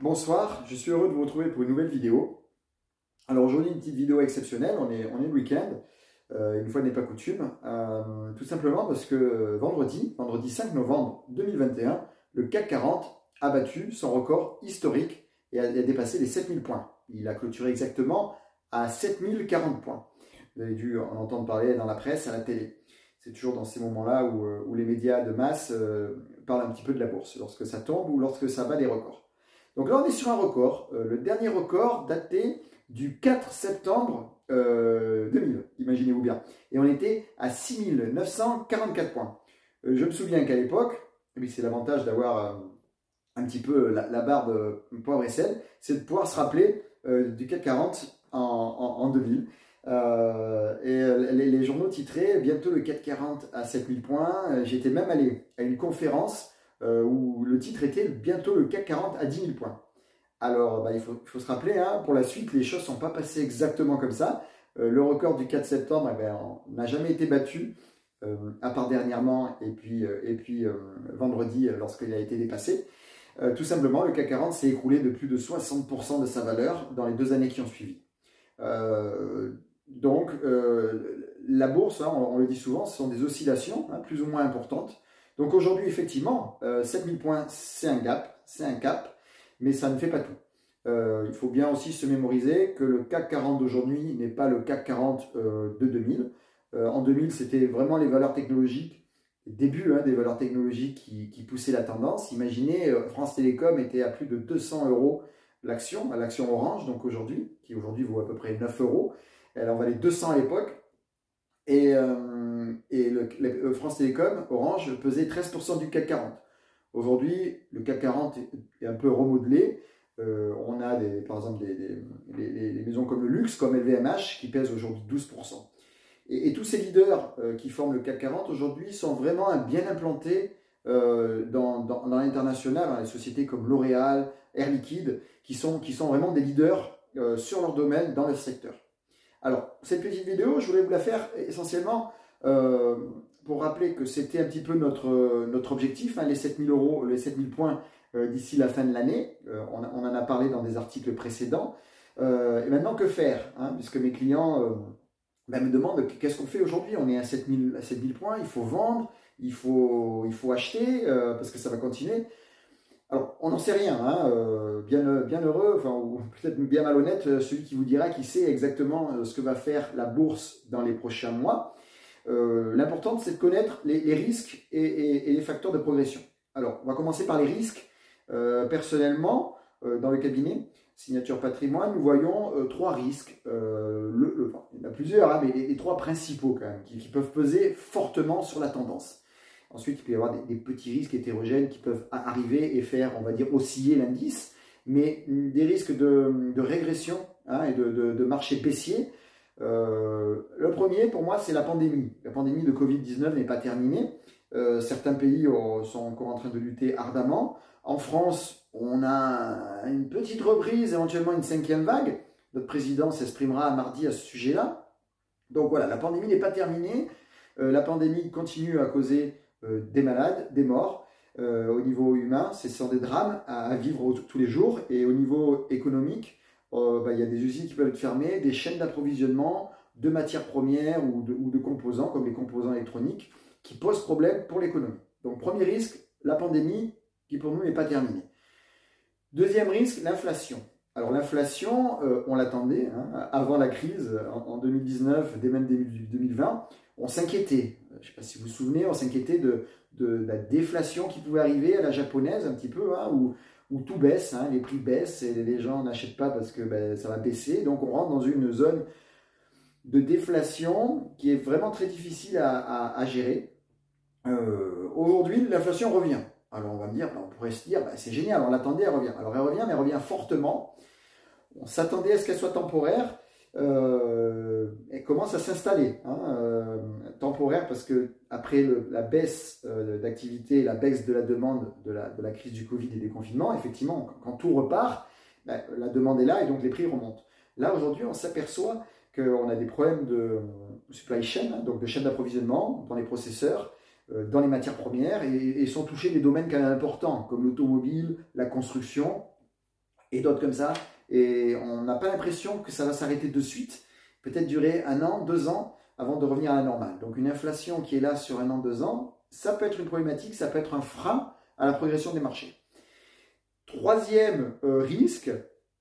Bonsoir, je suis heureux de vous retrouver pour une nouvelle vidéo. Alors aujourd'hui une petite vidéo exceptionnelle, on est, on le week-end, euh, une fois n'est pas coutume, euh, tout simplement parce que vendredi, vendredi 5 novembre 2021, le CAC 40 a battu son record historique et a, dépassé les 7000 points. Il a clôturé exactement à 7040 points. Vous avez dû en entendre parler dans la presse, à la télé. C'est toujours dans ces moments-là où, euh, où, les médias de masse parlent un petit peu de la bourse, lorsque ça tombe ou lorsque ça bat des records. Donc là, on est sur un record. Euh, le dernier record daté du 4 septembre 2000, euh, imaginez-vous bien. Et on était à 6944 points. Euh, je me souviens qu'à l'époque, et c'est l'avantage d'avoir un petit peu la, barre de poivre et sel, c'est de pouvoir se rappeler du 440 en, en, 2000. et les, journaux titraient bientôt le 440 à 7000 points. J'étais même allé à une conférence euh, où le titre était bientôt le CAC 40 à 10 000 points. Alors, bah, il, faut, se rappeler, hein, pour la suite, les choses ne sont pas passées exactement comme ça. Euh, le record du 4 septembre eh ben, n'a jamais été battu, euh, à part dernièrement et puis, et puis vendredi lorsqu'il a été dépassé. tout simplement, le CAC 40 s'est écroulé de plus de 60% de sa valeur dans les deux années qui ont suivi. donc, la bourse, hein, on, le dit souvent, ce sont des oscillations hein, plus ou moins importantes. Donc aujourd'hui, effectivement, 7000 euh, points, c'est un gap, c'est un cap, mais ça ne fait pas tout. Euh, il faut bien aussi se mémoriser que le CAC 40 d'aujourd'hui n'est pas le CAC 40 euh, de 2000. en 2000, c'était vraiment les valeurs technologiques, début hein, des valeurs technologiques qui, poussaient la tendance. Imaginez, France Télécom était à plus de 200 euros l'action, l'action Orange, donc aujourd'hui, qui aujourd'hui vaut à peu près 9 euros. Elle en valait 200 à l'époque. Et et le, euh, France Télécom, Orange, pesait 13% du CAC 40. Aujourd'hui, le CAC 40 est, un peu remodelé. Euh, on a par exemple des, maisons comme le luxe, comme LVMH, qui pèsent aujourd'hui 12%. Et, tous ces leaders euh, qui forment le CAC 40 aujourd'hui sont vraiment bien implantés dans, l'international, dans les sociétés comme L'Oréal, Air Liquide, qui sont, vraiment des leaders sur leur domaine dans le secteur. Alors, cette petite vidéo, je voulais vous la faire essentiellement euh, pour rappeler que c'était un petit peu notre, objectif, hein, les 7000 euros, les 7000 points euh, d'ici la fin de l'année. Euh, on, en a parlé dans des articles précédents. et maintenant, que faire hein, Puisque mes clients ben, me demandent qu'est-ce qu'on fait aujourd'hui? On est à 7000, à 7000 points, il faut vendre, il faut acheter, parce que ça va continuer. On n'en sait rien, hein, bien, bien heureux, ou peut-être bien malhonnête, celui qui vous dira qui sait exactement ce que va faire la bourse dans les prochains mois. Euh, l'important, c'est de connaître les, risques et, les facteurs de progression. Alors, on va commencer par les risques. Euh, personnellement, euh, dans le cabinet Signature Patrimoine, nous voyons trois risques. Il y en a plusieurs, hein, mais les, trois principaux qui, peuvent peser fortement sur la tendance. Ensuite, il peut y avoir des, petits risques hétérogènes qui peuvent arriver et faire, on va dire, osciller l'indice, mais des risques de, régression hein, et de, marché baissier euh, le premier, pour moi, c'est la pandémie. La pandémie de Covid-19 n'est pas terminée. Euh, certains pays sont encore en train de lutter ardemment. En France, on a une petite reprise, éventuellement une cinquième vague. Notre président s'exprimera mardi à ce sujet-là. Donc voilà, la pandémie n'est pas terminée. Euh, la pandémie continue à causer des malades, des morts. au niveau humain, ce sont des drames à, vivre tous les jours. Et au niveau économique, euh, bah, il y a des usines qui peuvent être fermées, des chaînes d'approvisionnement de matières premières ou de, composants, comme les composants électroniques, qui posent problème pour l'économie. Donc premier risque, la pandémie, qui pour nous n'est pas terminée. Deuxième risque, l'inflation. Alors l'inflation, euh, on l'attendait hein, avant la crise, en, 2019, dès même début 2020, on s'inquiétait. Je ne sais pas si vous vous souvenez, on s'inquiétait de, la déflation qui pouvait arriver à la japonaise un petit peu, hein, où où tout baisse, hein, les prix baissent et les gens n'achètent pas parce que ben, ça va baisser. Donc on rentre dans une zone de déflation qui est vraiment très difficile à, gérer. Euh, aujourd'hui, l'inflation revient. Alors on va me dire, ben, on pourrait se dire, ben, c'est génial, on l'attendait, elle revient. Alors elle revient, mais elle revient fortement. On s'attendait à ce qu'elle soit temporaire. Euh, elle commence à s'installer. Hein, euh, temporaire parce que après la baisse euh, d'activité, la baisse de la demande de la, crise du Covid et des confinements, effectivement, quand, tout repart, ben, la demande est là et donc les prix remontent. Là, aujourd'hui, on s'aperçoit qu'on a des problèmes de supply chain, hein, donc de chaîne d'approvisionnement dans les processeurs, dans les matières premières, et, sont touchés des domaines quand même importants, comme l'automobile, la construction, et d'autres comme ça. Et on n'a pas l'impression que ça va s'arrêter de suite, peut-être durer un an, deux ans avant de revenir à la normale. Donc une inflation qui est là sur un an, deux ans, ça peut être une problématique, ça peut être un frein à la progression des marchés. Troisième euh, risque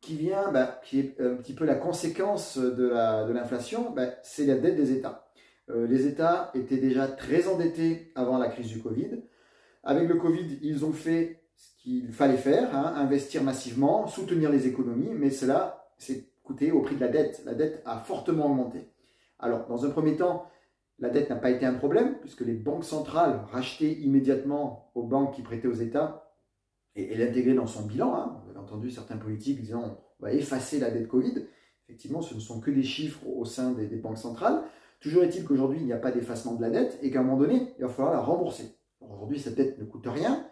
qui vient, bah, qui est un petit peu la conséquence de l'inflation, bah, c'est la dette des États. Euh, les États étaient déjà très endettés avant la crise du Covid. Avec le Covid, ils ont fait ce qu'il fallait faire, hein, investir massivement, soutenir les économies, mais cela s'est coûté au prix de la dette. La dette a fortement augmenté. Alors, dans un premier temps, la dette n'a pas été un problème, puisque les banques centrales rachetaient immédiatement aux banques qui prêtaient aux États et, l'intégraient dans son bilan. Hein. Vous avez entendu certains politiques disant on va effacer la dette Covid. Effectivement, ce ne sont que des chiffres au sein des, banques centrales. Toujours est-il qu'aujourd'hui, il n'y a pas d'effacement de la dette et qu'à un moment donné, il va falloir la rembourser. Aujourd'hui, cette dette ne coûte rien.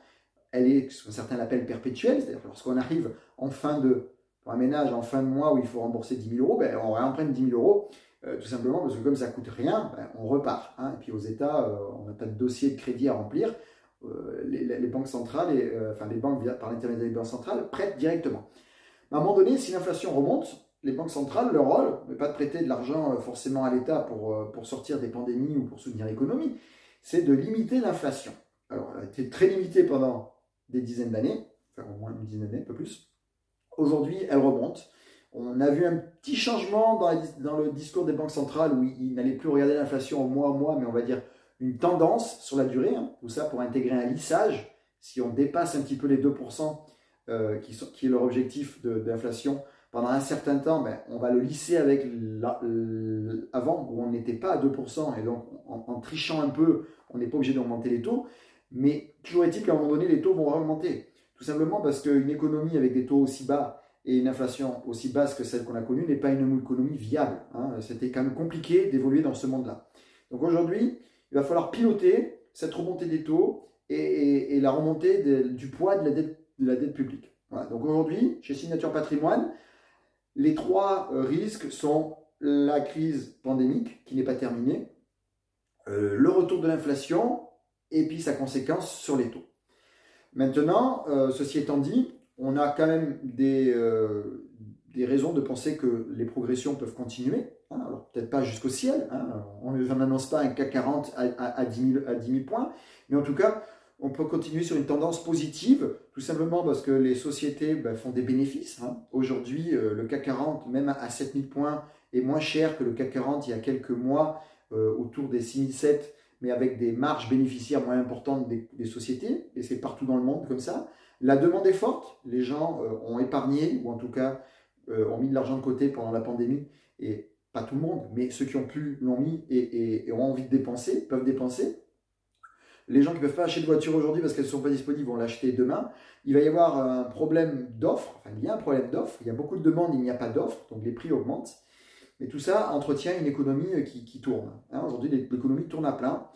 Elle est, ce que certains l'appellent perpétuelle, c'est-à-dire lorsqu'on arrive en fin de, pour un ménage, en fin de mois où il faut rembourser 10 000 euros, ben, on réemprunte 10 000 euros euh, tout simplement parce que comme ça coûte rien, ben, on repart. Hein. Et puis aux États, euh, on n'a pas de dossier de crédit à remplir. Euh, les, banques centrales, enfin les banques par l'intermédiaire des banques centrales, prêtent directement. à un moment donné, si l'inflation remonte, les banques centrales, leur rôle n'est pas de prêter de l'argent forcément à l'État pour, pour sortir des pandémies ou pour soutenir l'économie, c'est de limiter l'inflation. Alors, elle a été très limitée pendant des dizaines d'années, enfin au moins une dizaine d'années, un peu plus. Aujourd'hui, elle remonte. On a vu un petit changement dans, le discours des banques centrales où ils, n'allaient plus regarder l'inflation au mois à mois, mais on va dire une tendance sur la durée. Hein. tout ça pour intégrer un lissage. Si on dépasse un petit peu les 2% euh, qui, est leur objectif d'inflation pendant un certain temps, ben, on va le lisser avec avant où on n'était pas à 2%. Et donc en, trichant un peu, on n'est pas obligé d'augmenter les taux. Mais toujours est-il qu'à un moment donné, les taux vont augmenter. Tout simplement parce qu'une économie avec des taux aussi bas, et une inflation aussi basse que celle qu'on a connue n'est pas une économie viable. Hein. C'était quand même compliqué d'évoluer dans ce monde-là. Donc aujourd'hui, il va falloir piloter cette remontée des taux et, la remontée du poids de la dette, publique. Donc aujourd'hui, chez Signature Patrimoine, les trois euh, risques sont la crise pandémique qui n'est pas terminée, euh, le retour de l'inflation et puis sa conséquence sur les taux. Maintenant, euh, ceci étant dit, on a quand même des, euh, des raisons de penser que les progressions peuvent continuer. Hein. alors peut-être pas jusqu'au ciel, hein. on n'annonce pas un CAC 40 à, 10 000, à points, mais en tout cas, on peut continuer sur une tendance positive, tout simplement parce que les sociétés ben, font des bénéfices. Hein. Aujourd'hui, euh, le CAC 40, même à 7000 points, est moins cher que le CAC 40 il y a quelques mois, autour des 6007, mais avec des marges bénéficiaires moins importantes des, sociétés, et c'est partout dans le monde comme ça. La demande est forte, les gens euh, ont épargné, ou en tout cas euh, ont mis de l'argent de côté pendant la pandémie, et pas tout le monde, mais ceux qui ont pu l'ont mis et, ont envie de dépenser, peuvent dépenser. Les gens qui ne peuvent pas acheter de voiture aujourd'hui parce qu'elles ne sont pas disponibles vont l'acheter demain. Il va y avoir un problème d'offre, enfin il y a un problème d'offre, il y a beaucoup de demandes, il n'y a pas d'offre, donc les prix augmentent. Mais tout ça entretient une économie qui, tourne. Hein. aujourd'hui, l'économie tourne à plein.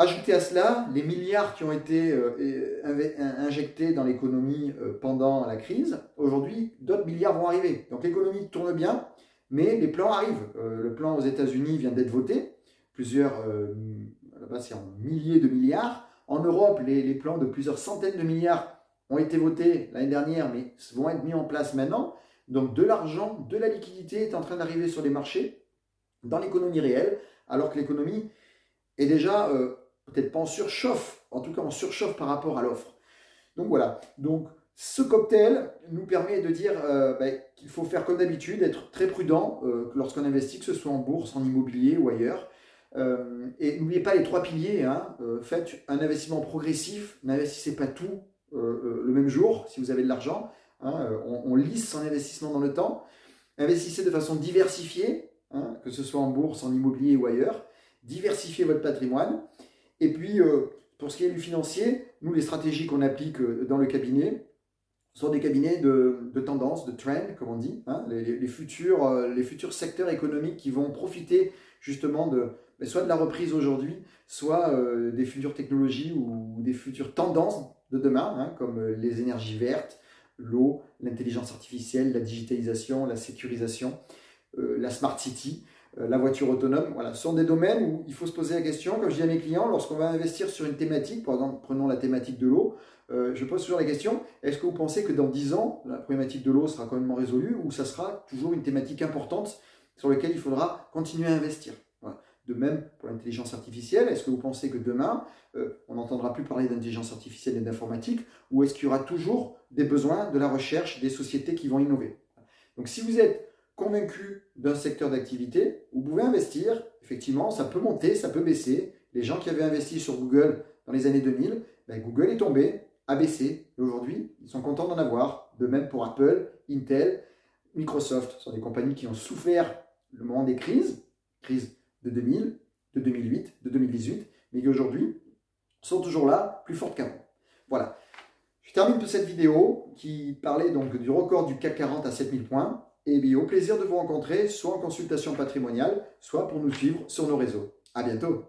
Ajoutez à cela les milliards qui ont été euh, injectés dans l'économie euh, pendant la crise. Aujourd'hui, d'autres milliards vont arriver. Donc l'économie tourne bien, mais les plans arrivent. Euh, le plan aux États-Unis vient d'être voté. Plusieurs, c'est en milliers de milliards. En Europe, les, plans de plusieurs centaines de milliards ont été votés l'année dernière, mais vont être mis en place maintenant. Donc de l'argent, de la liquidité est en train d'arriver sur les marchés, dans l'économie réelle, alors que l'économie est déjà peut-être pas en surchauffe, en tout cas en surchauffe par rapport à l'offre. Donc voilà, donc ce cocktail nous permet de dire euh, ben, qu'il faut faire comme d'habitude, être très prudent euh, lorsqu'on investit, que ce soit en bourse, en immobilier ou ailleurs. Euh, et n'oubliez pas les trois piliers, hein. faites un investissement progressif, n'investissez pas tout le même jour si vous avez de l'argent, hein. on, lisse son investissement dans le temps, investissez de façon diversifiée, hein, que ce soit en bourse, en immobilier ou ailleurs, diversifiez votre patrimoine, et puis, euh, pour ce qui est du financier, nous, les stratégies qu'on applique euh, dans le cabinet sont des cabinets de, tendance, de trend, comme on dit, hein, les, futurs, euh, les futurs secteurs économiques qui vont profiter justement de ben, soit de la reprise aujourd'hui, soit des futures technologies ou des futures tendances de demain, comme les énergies vertes, l'eau, l'intelligence artificielle, la digitalisation, la sécurisation, la smart city. Euh, la voiture autonome. Voilà, ce sont des domaines où il faut se poser la question, comme je dis à mes clients, lorsqu'on va investir sur une thématique, par exemple, prenons la thématique de l'eau, euh, je pose toujours la question, est-ce que vous pensez que dans 10 ans, la problématique de l'eau sera complètement résolue ou ça sera toujours une thématique importante sur laquelle il faudra continuer à investir? De même pour l'intelligence artificielle, est-ce que vous pensez que demain, euh, on n'entendra plus parler d'intelligence artificielle et d'informatique ou est-ce qu'il y aura toujours des besoins de la recherche des sociétés qui vont innover? Donc si vous êtes convaincu d'un secteur d'activité, vous pouvez investir, effectivement, ça peut monter, ça peut baisser. Les gens qui avaient investi sur Google dans les années 2000, ben, Google est tombé, a baissé. Et aujourd'hui, ils sont contents d'en avoir. De même pour Apple, Intel, Microsoft. Ce sont des compagnies qui ont souffert le moment des crises, crise de 2000, de 2008, de 2018, mais qui aujourd'hui sont toujours là, plus fortes qu'avant. Voilà. Je termine cette vidéo qui parlait donc du record du CAC 40 à 7000 points. Et bien, au plaisir de vous rencontrer, soit en consultation patrimoniale, soit pour nous suivre sur nos réseaux. À bientôt